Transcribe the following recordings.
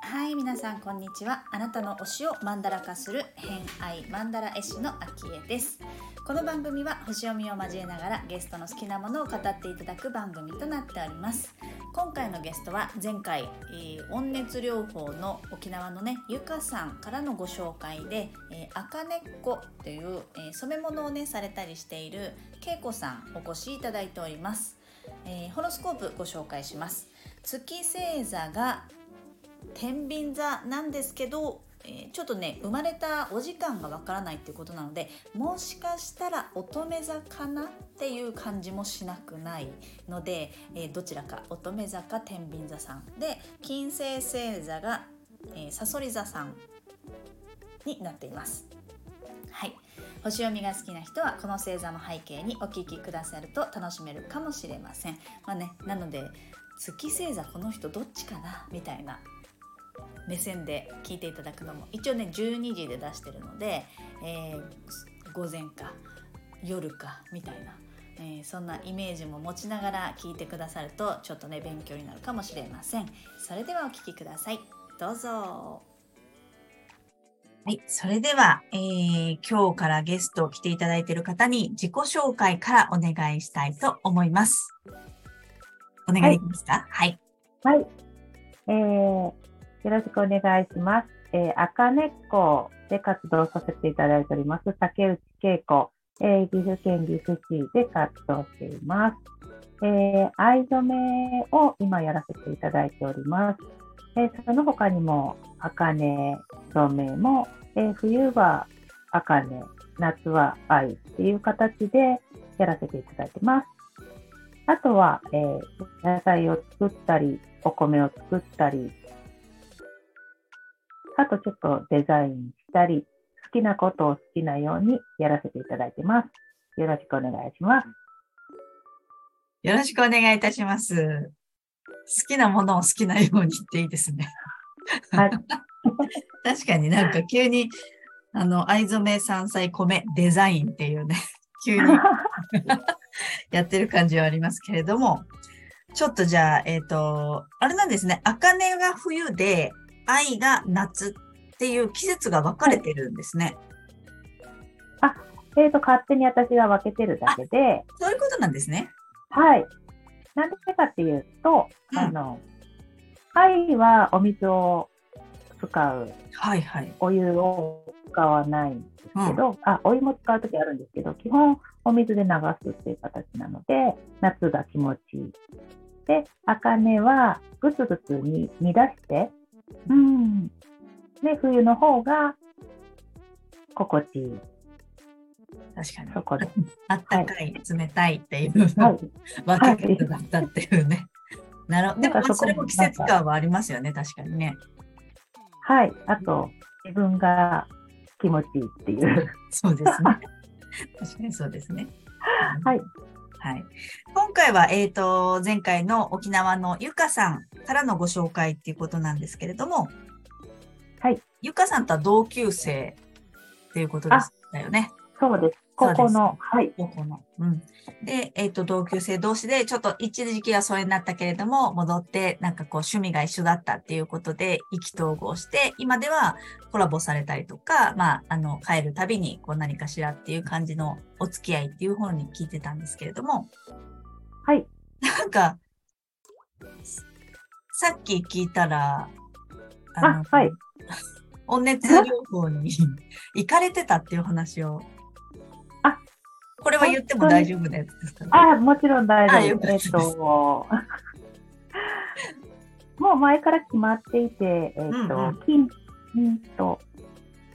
はい皆さんこんにちは。あなたの推しをマンダラ化する偏愛マンダラ絵師のあきえです。この番組は星読みを交えながらゲストの好きなものを語っていただく番組となっております。今回のゲストは前回、えー、温熱療法の沖縄のねゆかさんからのご紹介で、えー、赤根っこという、えー、染め物をねされたりしているけいこさんお越しいただいております、えー、ホロスコープご紹介します。月星座が天秤座なんですけどえー、ちょっとね生まれたお時間がわからないっていうことなのでもしかしたら乙女座かなっていう感じもしなくないので、えー、どちらか乙女座か天秤座さんで金星星座がさそり座さんになっています。はい星読みが好きな人はこの星座の背景にお聞きくださると楽しめるかもしれません。まあね、なので月星座この人どっちかなみたいな目線で聞いていただくのも一応ね12時で出してるので、えー、午前か夜かみたいな、えー、そんなイメージも持ちながら聞いてくださるとちょっとね勉強になるかもしれませんそれではお聞きくださいどうぞはい。それでは、えー、今日からゲストを来ていただいている方に自己紹介からお願いしたいと思います。お願いできますか？はい。はい。えー、よろしくお願いします。えー、赤根っこで活動させていただいております、竹内恵子、えー、岐阜県岐阜市で活動しています。えー、藍染めを今やらせていただいております。えー、その他にも、茜染めも、えー、冬は茜、夏は藍っていう形でやらせていただいてます。あとは、えー、野菜を作ったり、お米を作ったり、あとちょっとデザインしたり、好きなことを好きなようにやらせていただいてます。よろしくお願いします。よろしくお願いいたします。好きなものを好きなようにっていいですね。はい。確かになんか急に、あの、藍染め山菜米デザインっていうね、急に やってる感じはありますけれども、ちょっとじゃあ、えっ、ー、と、あれなんですね、茜が冬で、愛が夏っていう季節が分かれてるんですね。あ、えっ、ー、と、勝手に私が分けてるだけで。そういうことなんですね。はい。なんでかっていうと、うん、あの、愛はお水を使う。はいはい。お湯を使わないんですけど、うん、あ、お湯も使うときあるんですけど、基本お水で流すっていう形なので、夏が気持ちいい。で、茜はぐつぐつに乱して、うん。で、冬の方が心地いい。確かに。そこで。あったかい、はい、冷たいっていう、はい、分け方だったっていうね。なるほど。でも、それも季節感はありますよね、確かにね。はい。あと、自分が気持ちいいっていう。そうですね。確かにそうですね。はい。はい。今回は、えっ、ー、と、前回の沖縄のゆかさんからのご紹介っていうことなんですけれども、はい。ゆかさんとは同級生っていうことでしたよね。そうです。の、はい。高校の。うん。で、えっ、ー、と、同級生同士で、ちょっと一時期は疎遠になったけれども、戻って、なんかこう、趣味が一緒だったっていうことで、意気投合して、今ではコラボされたりとか、まあ、あの、帰るたびに、こう、何かしらっていう感じのお付き合いっていう方に聞いてたんですけれども、はい。なんか、さっき聞いたら、あの、はい。温熱療法に行かれてたっていう話をこれは言っても大丈夫なやつですかね。あもちろん大丈夫。えっと、もう前から決まっていて、えっ、ー、と、うんうん、金、うんと、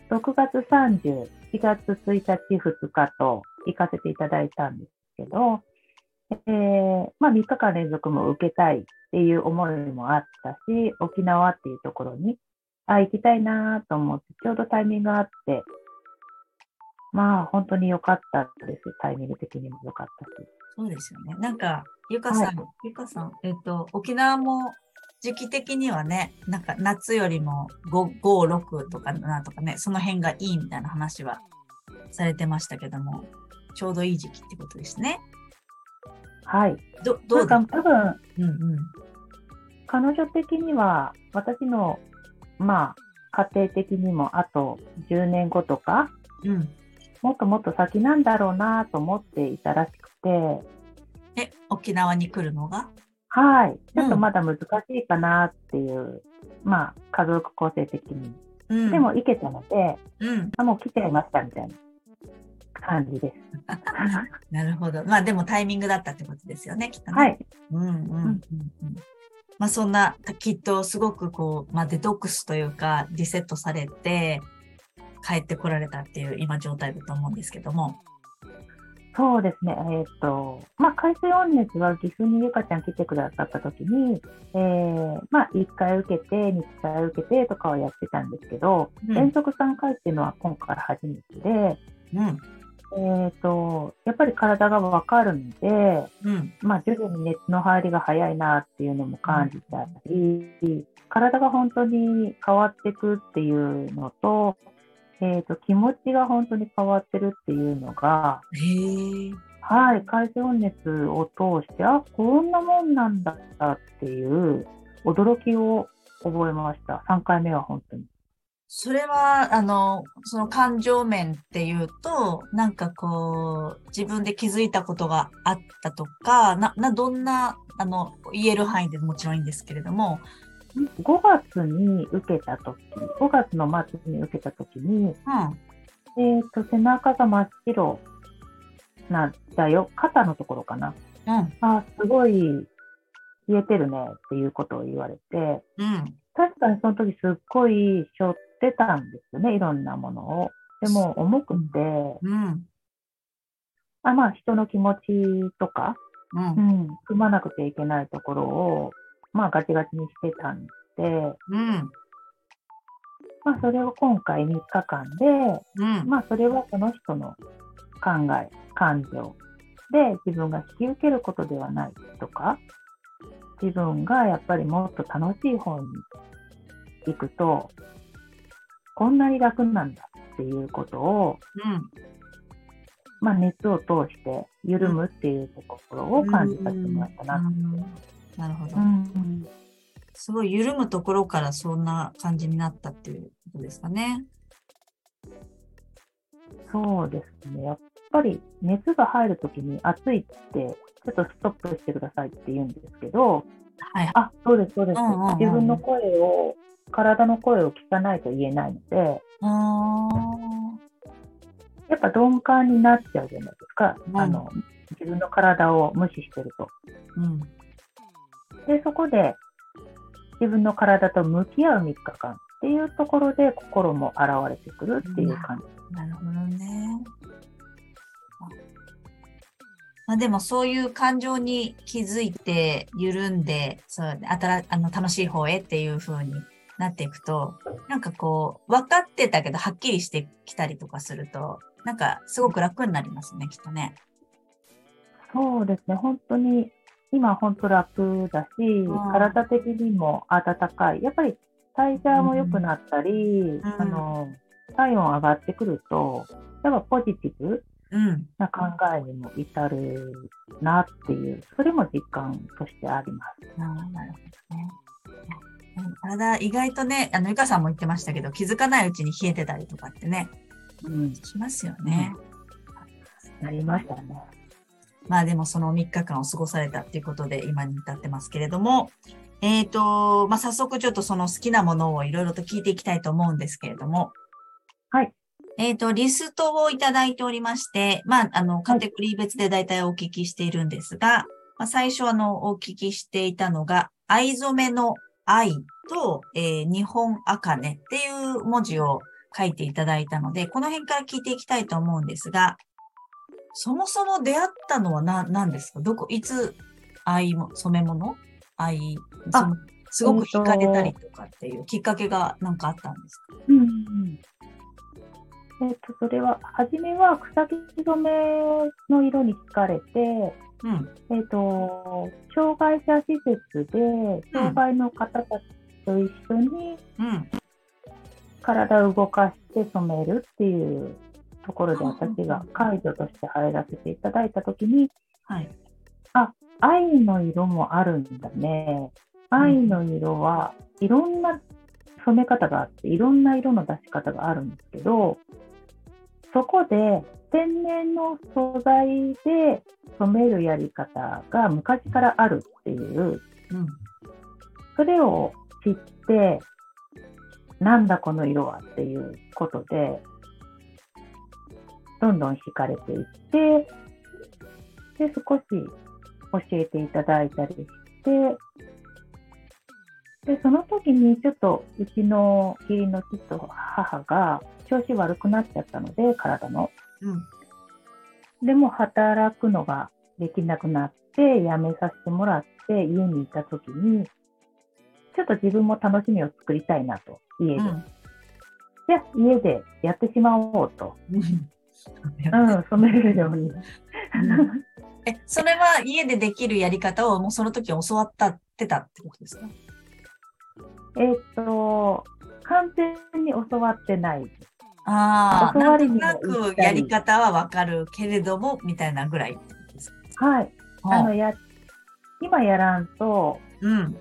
6月30、4月1日、2日と行かせていただいたんですけど、えー、まあ3日間連続も受けたいっていう思いもあったし、沖縄っていうところに、あ、行きたいなと思って、ちょうどタイミングがあって、まあ、本当に良かったです。タイミング的にも良かったし。そうですよね。なんか、ゆかさん、はい、ゆかさん、えっ、と、沖縄も時期的にはね、なんか夏よりも5、5 6とかなとかね、その辺がいいみたいな話はされてましたけども、ちょうどいい時期ってことですね。はい。どどうか？多分、うんうん。彼女的には、私の、まあ、家庭的にも、あと10年後とか、うん。もっともっと先なんだろうなと思っていたらしくて、え、沖縄に来るのが？はい。ちょっとまだ難しいかなっていう、まあ、家族構成的に。うん。でも、行けたので、うん。あ、もう来ちゃいましたみたいな感じです。なるほど。まあでもタイミングだったってことですよね、きっとね。はい。うんうんうんうん。まあそんな、きっとすごくこう、まあデトックスというか、リセットされて、帰ってこられたっていう今状態だと思うんですけども。そうですね。えっ、と、まあ、海水温熱は岐阜にゆかちゃん来てくださった時に、えー、まあ、1回受けて、2回受けてとかはやってたんですけど、うん連続3回っていうのは今回初めてで、うん。えっ、と、やっぱり体がわかるので、うん。まあ、徐々に熱の入りが早いなっていうのも感じたり、体が本当に変わっていくっていうのと、えっ、と、気持ちが本当に変わってるっていうのが。はい、海水温熱を通して、あ、こんなもんなんだっていう驚きを覚えました。3回目は本当に。それは、あの、その感情面っていうと、なんかこう、自分で気づいたことがあったとか、な、な、どんな、あの、言える範囲でもちろんいいんですけれども、5月に受けた時5月の末に受けた時に、うん。えっ、と、背中が真っ白なんだよ。肩のところかな。うん。あ、すごい冷えてるねっていうことを言われて、うん。確かにその時すっごい背負ってたんですよね、いろんなものを。でも重くて、うん。あまあ人の気持ちとか、う。うんん、組まなくちゃいけないところを、まあガチガチにしてたんで、うん。まあそれを今回3日間で、うん。まあそれはその人の考え、感情で自分が引き受けることではないとか、自分がやっぱりもっと楽しい方に行くと、こんなに楽なんだっていうことを、うん。まあ熱を通して緩むっていうところを感じさせてもらったな。うんなるほどう。んすごい緩むところからそんな感じになったっていうことですかね。そうですね。やっぱり熱が入るときに暑いって、ちょっとストップしてくださいって言うんですけど、はい。あ、そうです、そうです。うんうんうん自分の声を、体の声を聞かないと言えないので、あやっぱ鈍感になっちゃうじゃないですか。うんあの、自分の体を無視してると。ーうん。で、そこで自分の体と向き合う3日間っていうところで心も現れてくるっていう感じ。なるほどね。まあでもそういう感情に気づいて緩んで、そう、あたら、あの、楽しい方へっていう風になっていくと、なんかこう、分かってたけどはっきりしてきたりとかすると、なんかすごく楽になりますね、きっとね。そうですね、本当に、今本当楽だし、ん体的にも温かい。やっぱり代謝も良くなったり、あの、体温上がってくると、やっぱポジティブうん。な考えにも至るなっていう、それも実感としてあります。あーなるほどね。うん体、意外とね、あの、ゆかさんも言ってましたけど、気づかないうちに冷えてたりとかってね、うん、しますよね。なりましたね。まあでもその3日間を過ごされたっていうことで今に至ってますけれども、えっ、と、まあ早速ちょっとその好きなものをいろいろと聞いていきたいと思うんですけれども、はい。えっ、と、リストをいただいておりまして、まあ、あの、カテゴリー別で大体お聞きしているんですが、まあ、最初あの、お聞きしていたのが、藍染めの愛と、えー日本茜っていう文字を書いていただいたので、この辺から聞いていきたいと思うんですが、そもそも出会ったのは何何ですか？どこ、いつ藍も、染め物？藍、すごく惹かれたりとかっていうきっかけが何かあったんですか？うんうん。えっ、と、それは、初めは草木染めの色に惹かれて、うん。えっ、と、障害者施設で、障害の方たちと一緒にうん。体を動かして染めるっていうところで私が介助として入らせていただいたときに、はい。愛の色もあるんだね。愛の色はいろんな染め方があって、いろんな色の出し方があるんですけど、そこで天然の素材で染めるやり方が昔からあるっていう、うん。それを知って、なんだこの色はっていうことで、どんどん惹かれていって、で、少し教えていただいたりして、で、その時にちょっとうちの義理の父と母が調子悪くなっちゃったので、体の。うん。でも働くのができなくなって、辞めさせてもらって、家にいたときに、ちょっと自分も楽しみを作りたいなと、家で。うん。じゃあ、家でやってしまおうと。うんうん、染めれるように。え、それは家でできるやり方をもうその時教わったってたってことですか？えっと、完全に教わってない。ああ、教なんとなくやり方はわかるけれども、みたいなぐらいはい。かあの、や、今やらんと、うん。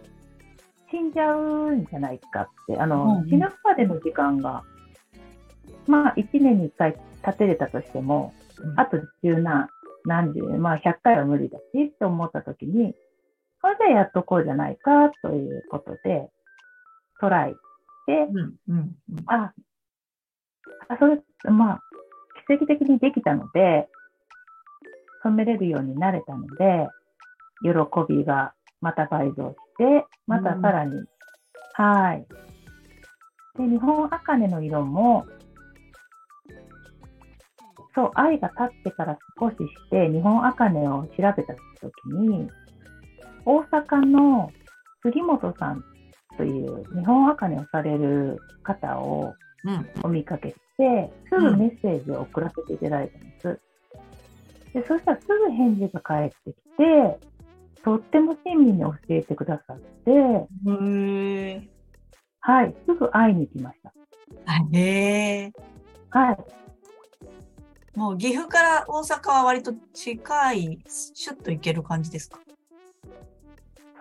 死んじゃうんじゃないかって、あうんの、うん死ぬまでの時間が、まあ、1年に1回立てれたとしても、うんあと十何、何十、まあ、100回は無理だしって思ったときに、あじゃあやっとこうじゃないかということで、トライして、うん。うん。うんあ、あそれ、まあ、奇跡的にできたので、染めれるようになれたので、喜びがまた倍増して、またさらに、はい。で、日本茜の色も、そう、愛が立ってから少しして、日本茜を調べたときに、大阪の杉本さんという日本茜をされる方をうん。お見かけして、すぐメッセージを送らせていただいたんです。で、そしたらすぐ返事が返ってきて、とっても親身に教えてくださって。はい、すぐ会いに来ました。へえ。はい、もう岐阜から大阪は割と近い、シュッと行ける感じですか？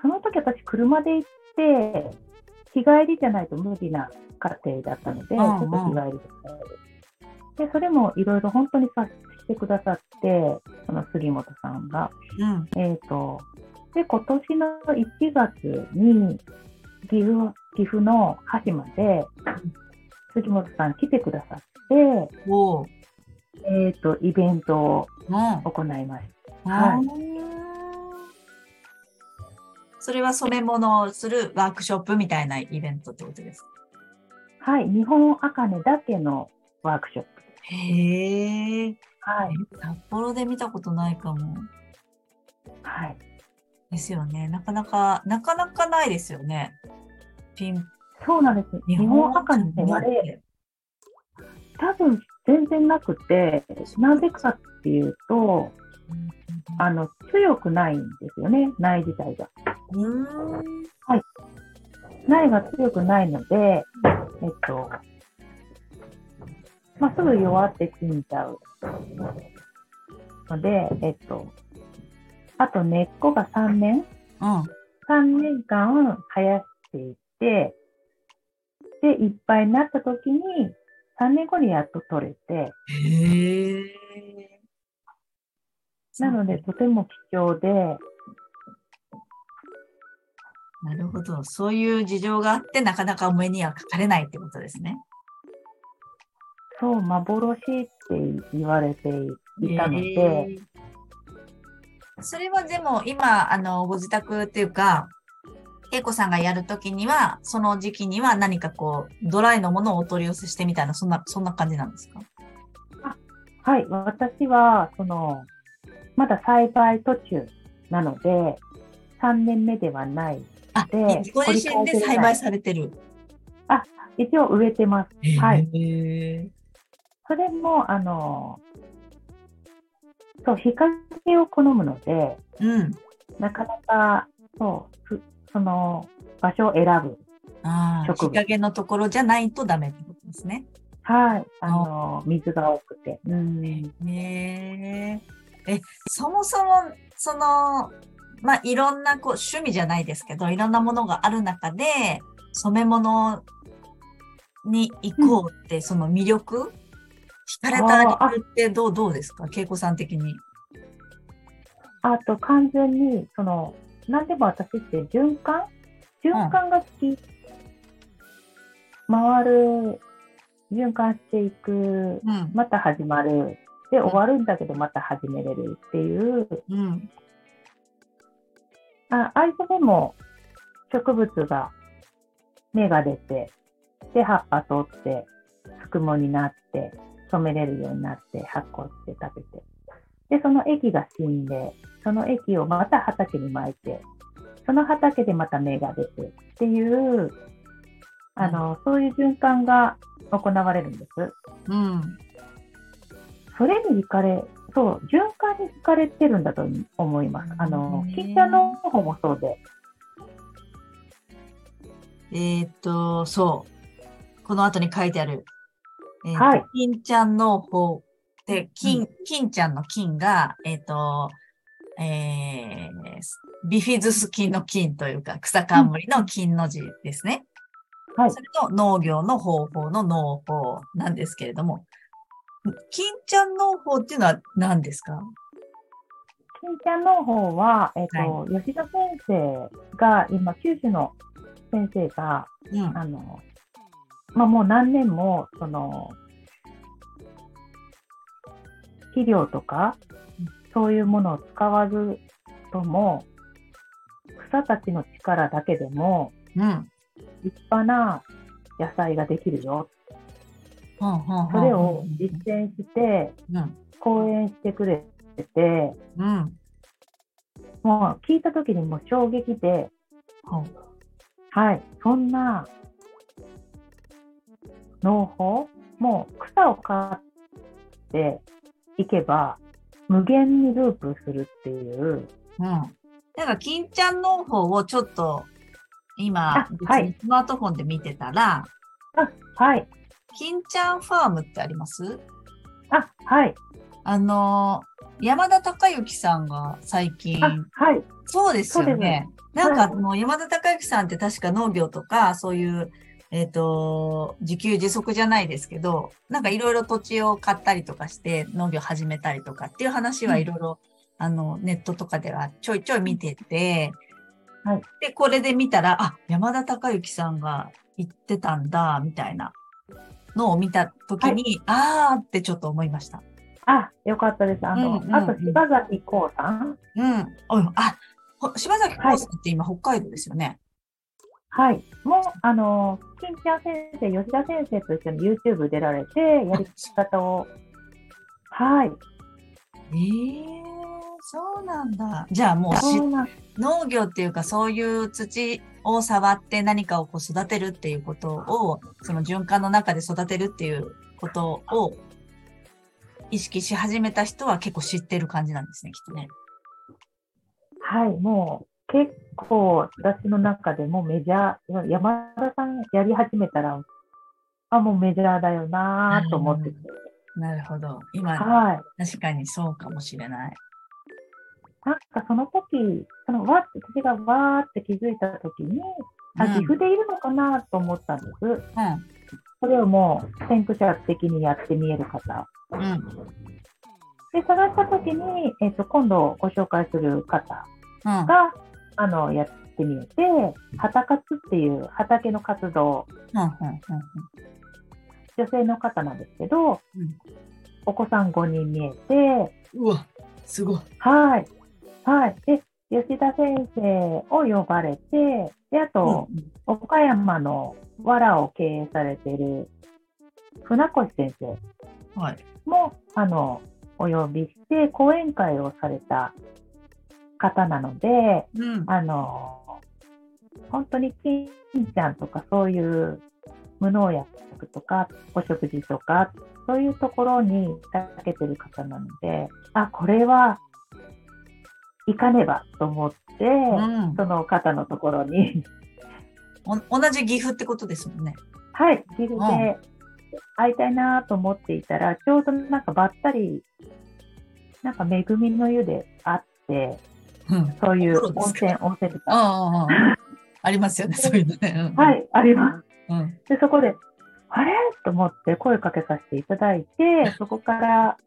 その時私車で行って、日帰りじゃないと無理な家庭だったので、ちうんうんょっと日帰りで。で、それもいろいろ本当に察してくださって、その杉本さんが。うん。えっ、と、で、今年の1月に、岐阜、岐阜の羽島で、杉本さん来てくださって。えっ、と、イベントをうん。行いました。はいそれは染め物をするワークショップみたいなイベントってことですか？はい、日本茜だけのワークショップ。へえ。はい、札幌で見たことないかも。はい。ですよね。なかなか、なかなかないですよね。ピン、そうなんです。日本茜ってあれ、多分全然なくて、なぜかっていうと、あの、強くないんですよね、苗自体が。うーん。苗が強くないので、えっと、まあ、すぐ弱って死んじゃうので、えっと、あと根っこが3年、うん。3年間生やしていって、で、いっぱいになった時に、3年後にやっと取れて。なので、とても貴重で、なるほど。そういう事情があって、なかなかお目にはかかれないってことですね。そう、幻って言われていたので、それはでも今、あの、ご自宅っていうか、恵子さんがやるときには、その時期には何かこう、ドライのものをお取り寄せしてみたいな、そんな、そんな感じなんですか？はい、私は、その、まだ栽培途中なので、3年目ではない。あ、でご自身で栽培されてる。一応植えてます。はい。へそれも、あの、そう、日陰を好むので、ーうん。なかなか、そう、ふその、場所を選ぶ。ああ、日陰のところじゃないとダメってことですね。はい。あの、水が多くて。うん。ねえ。え、そもそも、その、まあ、いろんなこう趣味じゃないですけど、いろんなものがある中で、染め物に行こうって、その魅力？惹かれた理由ってどう、どうですか？恵子さん的に。あと、完全に、その、なんでも私って循環？循環が好き。回る、循環していく、うん。また始まる。で、終わるんだけど、また始めれるっていう、うん。あ藍染めも植物が芽が出て、で、葉っぱ取って、すくもになって、染めれるようになって、発酵して食べて。で、その液が死んで、その液をまた畑に巻いて、その畑でまた芽が出てっていう、あの、そういう循環が行われるんです。うん。それに惹かれ、そう、循環に惹かれてるんだと思います。あのへー、金茶の方もそうで、えーっと、そう。この後に書いてある。えーはい金ちゃん農法で、金、う金ちゃんの金が、えーっと、えー、ビフィズス菌の菌というか、草冠の金の字ですね。はい。それと農業の方法の農法なんですけれども、金ちゃん農法っていうのは何ですか？金ちゃんの方は、えっ、と、吉田先生が、今、九州の先生が、うん。あの、まあ、もう何年も、その、肥料とかうん、そういうものを使わずとも、草たちの力だけでも、うん。立派な野菜ができるよ。ほんそれを実践して、うん。講演してくれて、うん。もう聞いた時にもう衝撃で、はい、そんな農法、もう草を刈っていけば、無限にループするっていう、うん。なんか、金ちゃん農法をちょっと、今あ、はい。スマートフォンで見てたら、あ、はい、金ちゃんファームってあります？あ、はい、あのー、山田孝之さんが最近、あ、はい、そうですよね。す。なんか、はい。もう山田孝之さんって確か農業とか、そういう、えっ、と、自給自足じゃないですけど、なんかいろいろ土地を買ったりとかして農業始めたりとかっていう話はいろいろ、あの、ネットとかではちょいちょい見てて、はいで、これで見たら、あ、山田孝之さんが言ってたんだ、みたいなのを見たときに、あーってちょっと思いました。あ、よかったです。あの、うんうんうんあと柴崎幸さん、うん。あ、ほ柴崎幸さんって今北海道ですよね。はい、もう、あの、金ちゃん先生、吉田先生と一緒に YouTube 出られて、やり方を、はい、ええそうなんだ。じゃあもうし農業っていうかそういう土を触って何かをこう育てるっていうことを、その循環の中で育てるっていうことを意識し始めた人は結構知ってる感じなんですね、きっとね。はい、もう結構私の中でもメジャー、山田さんやり始めたら、あ、もうメジャーだよなと思ってて。なるほど。今、はい。確かにそうかもしれない。なんかその時、そのわって、私がわーって気づいた時に、あ、うん岐阜でいるのかなと思ったんです。うん。それをもう先駆者的にやってみえる方。うん。で、探した時に、えっ、と、今度ご紹介する方うん。が、あの、やってみえて、畑活っていう畑の活動、うん。うん。女性の方なんですけど、うんお子さん5人見えて、うん。うわ、すごい。はい。はい。で、吉田先生を呼ばれて、で、あと、岡山の藁を経営されている船越先生うんはい。も、あの、お呼びして、講演会をされた方なので、うん。あの、本当に金ちゃんとかそういう無農薬とか、お食事とか、そういうところに長けてる方なので、あ、これは行かねばと思って、うんその方のところに、お同じ岐阜ってことですもんね。はい、岐阜で会いたいなと思っていたら、ちょうどなんかばったり、なんか恵みの湯で会って、うん。そういう温泉、温泉とか、ありますよね、そういうのね。うんは。い、あります。うん。で、そこで、あれ？と思って声かけさせていただいて、そこから、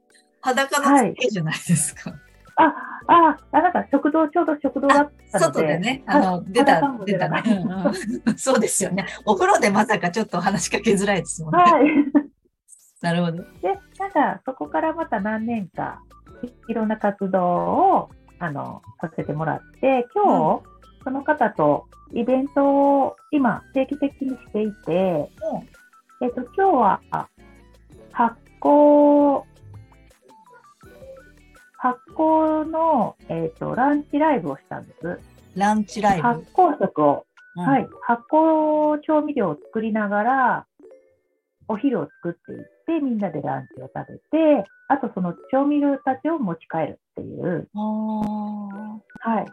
裸の付けじゃないですか。あ、あ、あ、なんか食堂、ちょうど食堂だった外でね、あはいの、出た出たね出。うんうん そうですよね。お風呂でまさかちょっと話しかけづらいですもんね。はい。なるほど。で、なんか、そこからまた何年か、いいろんな活動を、あの、させてもらって、今日、その方とイベントを今、定期的にしていて、えっと、今日は、あ発酵、発酵の、えっと、ランチライブをしたんです。ランチライブ。発酵食を、うん。はい、発酵調味料を作りながら、お昼を作っていって、みんなでランチを食べて、あとその調味料たちを持ち帰るっていう、はい。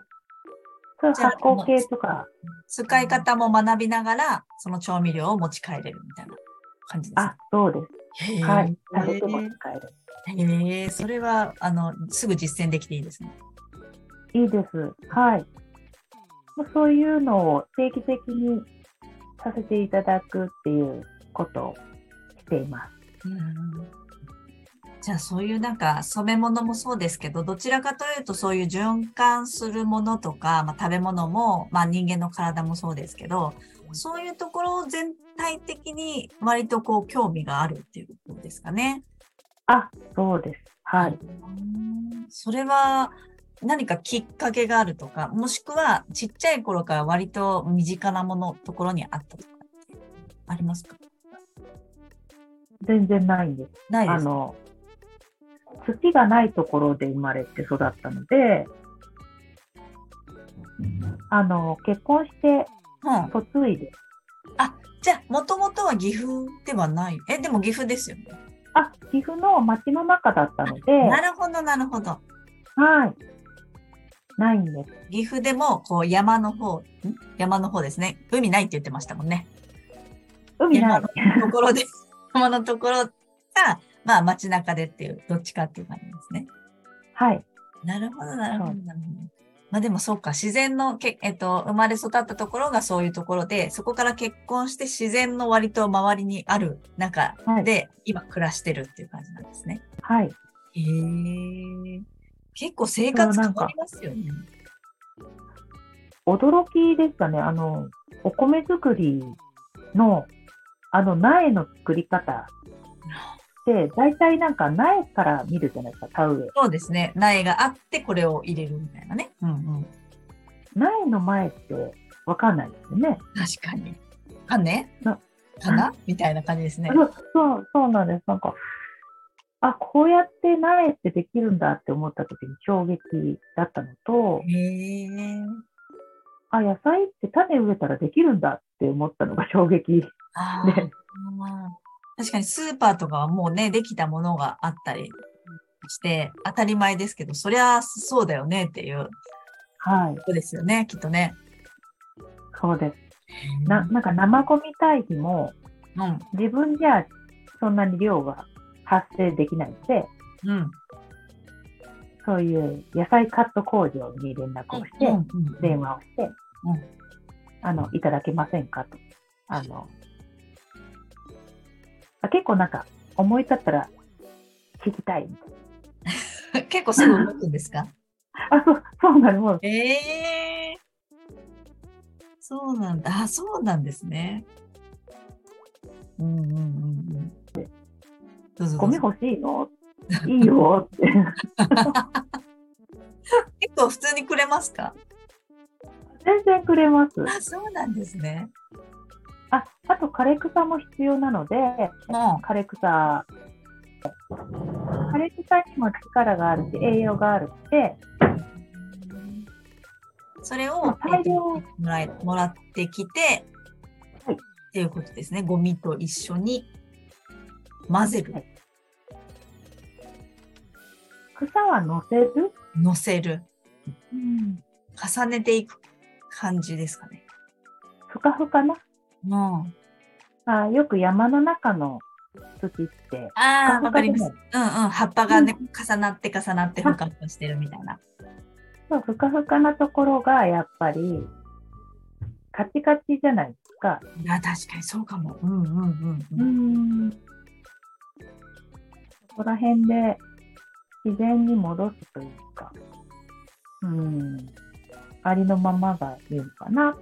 そう発酵系とか、使い方も学びながら、その調味料を持ち帰れるみたいな感じですあか。、そうです。はい。食べて持ち帰る。へえ、それは、あの、すぐ実践できていいですね。いいです。はい。そういうのを定期的にさせていただくっていうことています。うんじゃあそういうなんか染め物もそうですけど、どちらかというとそういう循環するものとか、まあ、食べ物も、まあ、人間の体もそうですけど、そういうところを全体的に割とこう興味があるっていうことですかね。あ、そうです。はい。うんそれは何かきっかけがあるとか、もしくはちっちゃい頃から割と身近なものところにあったとかってありますか？全然ないんです。ないですかあの、土がないところで生まれて育ったので、あの、結婚してうん。嫁いで、じゃあ、もともとは岐阜ではない。え、でも岐阜ですよね。あ、岐阜の町の中だったので、なるほど、なるほど。はい。ないんです。岐阜でも、こう、山の方、ん？山の方ですね。海ないって言ってましたもんね。海ない。ところで、山のところが、まあ、街中でっていう、どっちかっていう感じですね。はい。なるほど、なるほど、そうなるほど。まあでもそうか、自然のけ、えっと、生まれ育ったところがそういうところで、そこから結婚して自然の割と周りにある中で、今暮らしてるっていう感じなんですね。はい。へえ。結構生活変わりますよね。驚きでしたね。あの、お米作りの、あの、苗の作り方って、大体なんか苗から見るじゃないですか、田植え。そうですね。苗があってこれを入れるみたいなね。うんうん。苗の前ってわかんないですよね。確かに。種？なかなみたいな感じですね。そうそう、そうなんです。なんか、あ、こうやって苗ってできるんだって思った時に衝撃だったのと、へえ。あ、野菜って種植えたらできるんだって思ったのが衝撃。ああね確かにスーパーとかはもうね、できたものがあったりして、当たり前ですけど、そりゃそうだよねっていうはい、ことですよね、きっとね。そうです。な、なんか生ゴミ堆肥もうん。自分じゃそんなに量が発生できないので、うん。そういう野菜カット工場に連絡をして、うん電話をして、うんあの、いただけませんかと。あの、あ結構なんか思い立ったら聞きたいみたい結構すぐ動くんですか？な。あ、そう、そうなの。もうええそうなんだ。あ、そうなんですね。うんうんうんうん。どうぞどうぞゴミ欲しいの？いいよって。結構普通にくれますか？全然くれます。あ、そうなんですね。あ、あと枯れ草も必要なので、も枯れ草、枯れ草にも力があるし、栄養があるので、う、それを、大量。えっともらえもらってきて、はい。っていうことですね。ゴミと一緒に混ぜる、はい。草は乗せる、乗せる、うん、重ねていく感じですかね。ふかふかな？うん。あよく山の中の土って。ああ、わかります。ふうんうん。葉っぱがね、重なって重なってふかふかしてるみたいな。そうふかふかなところがやっぱりカチカチじゃないですか。いや、確かにそうかも。うんうんうんううん。ん。そこら辺で自然に戻すというか、うん。ありのままがいいのかな。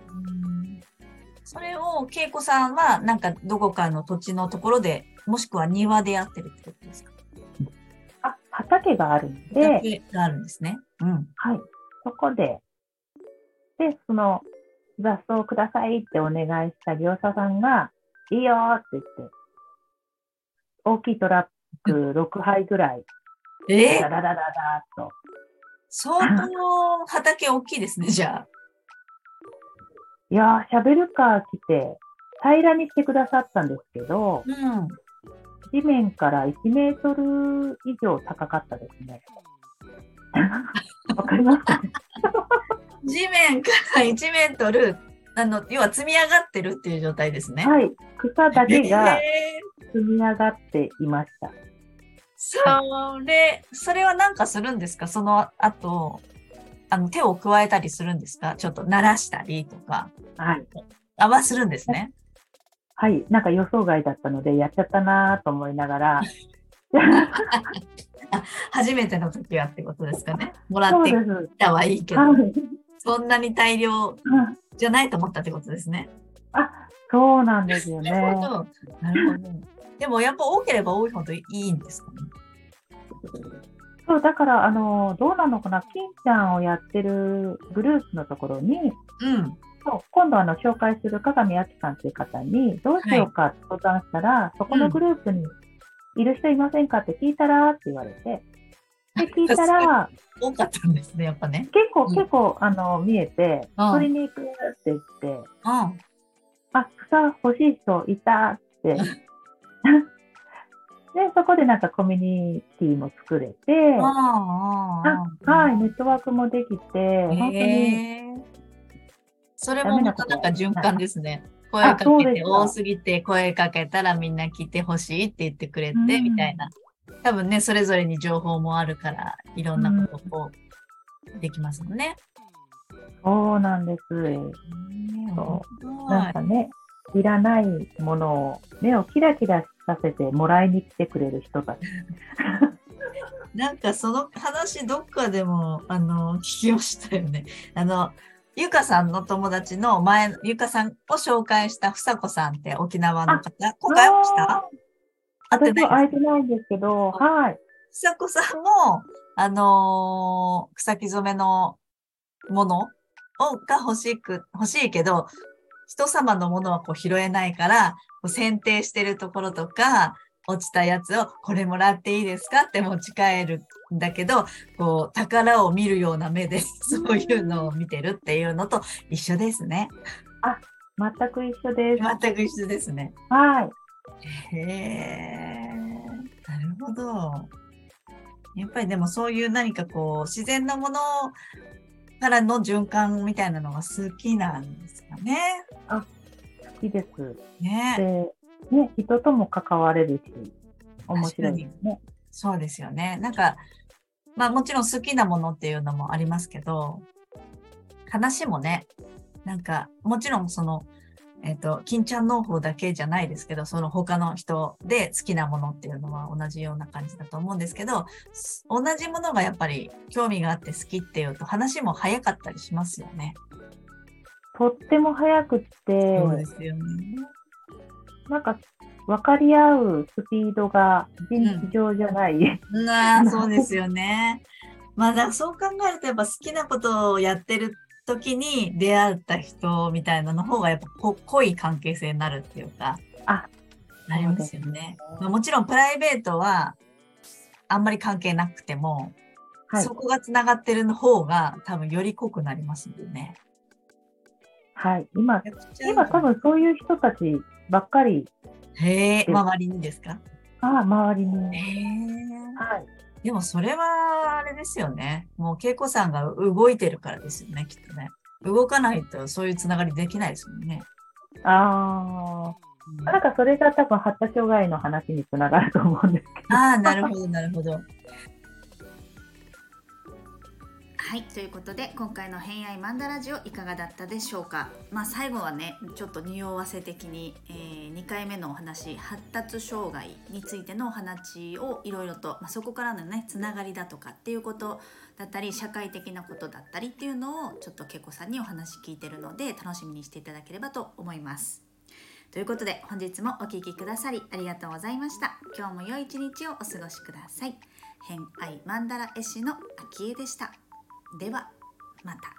それを、恵子さんは、なんか、どこかの土地のところで、もしくは庭でやってるってことですか？あ、畑があるんで、畑があるんですね。うん。はい。そこで、で、その雑草をくださいってお願いした業者さんが、いいよーって言って、大きいトラック6杯ぐらい、えダダダダダーっと。相当畑大きいですね、じゃあ。いやー、シャベルカー来て、平らにしてくださったんですけど、うん。地面から1メートル以上高かったですね。わかりますかね？地面から1メートル、あの、要は積み上がってるっていう状態ですね。はい。草だけがえー積み上がっていました。それ、それはなんかするんですか？その後、あの、手を加えたりするんですか？ちょっと鳴らしたりとか。はい。あはするんですね。はい。なんか予想外だったので、やっちゃったなーと思いながら、初めての時はってことですかね。もらって。きたはいいけど、はい。そんなに大量じゃないと思ったってことですね。あ、そうなんですよね。なるほど。なるほど。でもやっぱ多ければ多いほどいいんですかね。そう、だから、あの、どうなのかな、金ちゃんをやってるグループのところに、うん。そう今度あの紹介する鏡明さんという方に、どうしようか？って相談したら、そこのグループにいる人いませんかって聞いたらって言われて、で、聞いたら、多かったんですね、やっぱね。結構、うん結構、あの、見えて、うん取りに行くって言って、うん。あ、草欲しい人いたって。で、そこでなんかコミュニティも作れて、はい、ネットワークもできて、本当に、それもまたなんか循環ですね。声あかけて多すぎて声かけたらみんな来てほしいって言ってくれてうんみたいな。多分ね、それぞれに情報もあるからいろんなことをできますもんね。そうなんです。そうなんかね、いらないものを目をキラキラさせてもらいに来てくれる人たち。なんかその話どっかでもあの聞きましたよね。あの、ゆかさんの友達の前、ゆかさんを紹介したふさこさんって沖縄の方。今回会いました会ってな会えてないんですけど、はい。ふさこさんも、あのー草木染めのものをが欲しく、欲しいけど、人様のものはこう拾えないから、こう選定してるところとか、落ちたやつをこれもらっていいですかって持ち帰るんだけど、こう宝を見るような目で そういうのを見てるっていうのと一緒ですね。全く一緒です。全く一緒ですね。はい。へえ、なるほど。やっぱりでもそういう何かこう自然なものからの循環みたいなのが好きなんですかね。好きです。ね。で、ね、人とも関われるし、面白いですね。そうですよね。なんか、まあもちろん好きなものっていうのもありますけど、話もね、なんかもちろんその、えっ、と、金ちゃん農法だけじゃないですけど、その他の人で好きなものっていうのは同じような感じだと思うんですけど、す同じものがやっぱり興味があって好きっていうと話も早かったりしますよね。とっても早くって、そうですよね。なんか分かり合うスピードが尋常じゃない。なあ、そうですよね。まあ、だそう考えると、やっぱ好きなことをやってる時に出会った人みたいなの方が、やっぱこ濃い関係性になるっていうか、あ、なりますよね。まあ、もちろんプライベートは、あんまり関係なくても、はいそ。こがつながってるの方が、多分より濃くなりますもんね。はい。今、今多分そういう人たちばっかり、へえ、周りにですか？あ周りに。へえ。はい。でもそれはあれですよね。もう恵子さんが動いてるからですよね、きっとね。動かないとそういうつながりできないですもんね。ああ、なんかそれが多分発達障害の話につながると思うんですけど。ああ、なるほど、なるほど。はいということで今回の「偏愛マンダラジオ」いかがだったでしょうか、まあ、最後はねちょっと匂わせ的に、えー、2回目のお話発達障害についてのお話をいろいろと、まあ、そこからのねつながりだとかっていうことだったり社会的なことだったりっていうのをちょっとけこさんにお話聞いてるので楽しみにしていただければと思います。ということで本日もお聴きくださりありがとうございました。今日も良い一日をお過ごしください。偏愛マンダラ絵師の秋江でした。ではまた。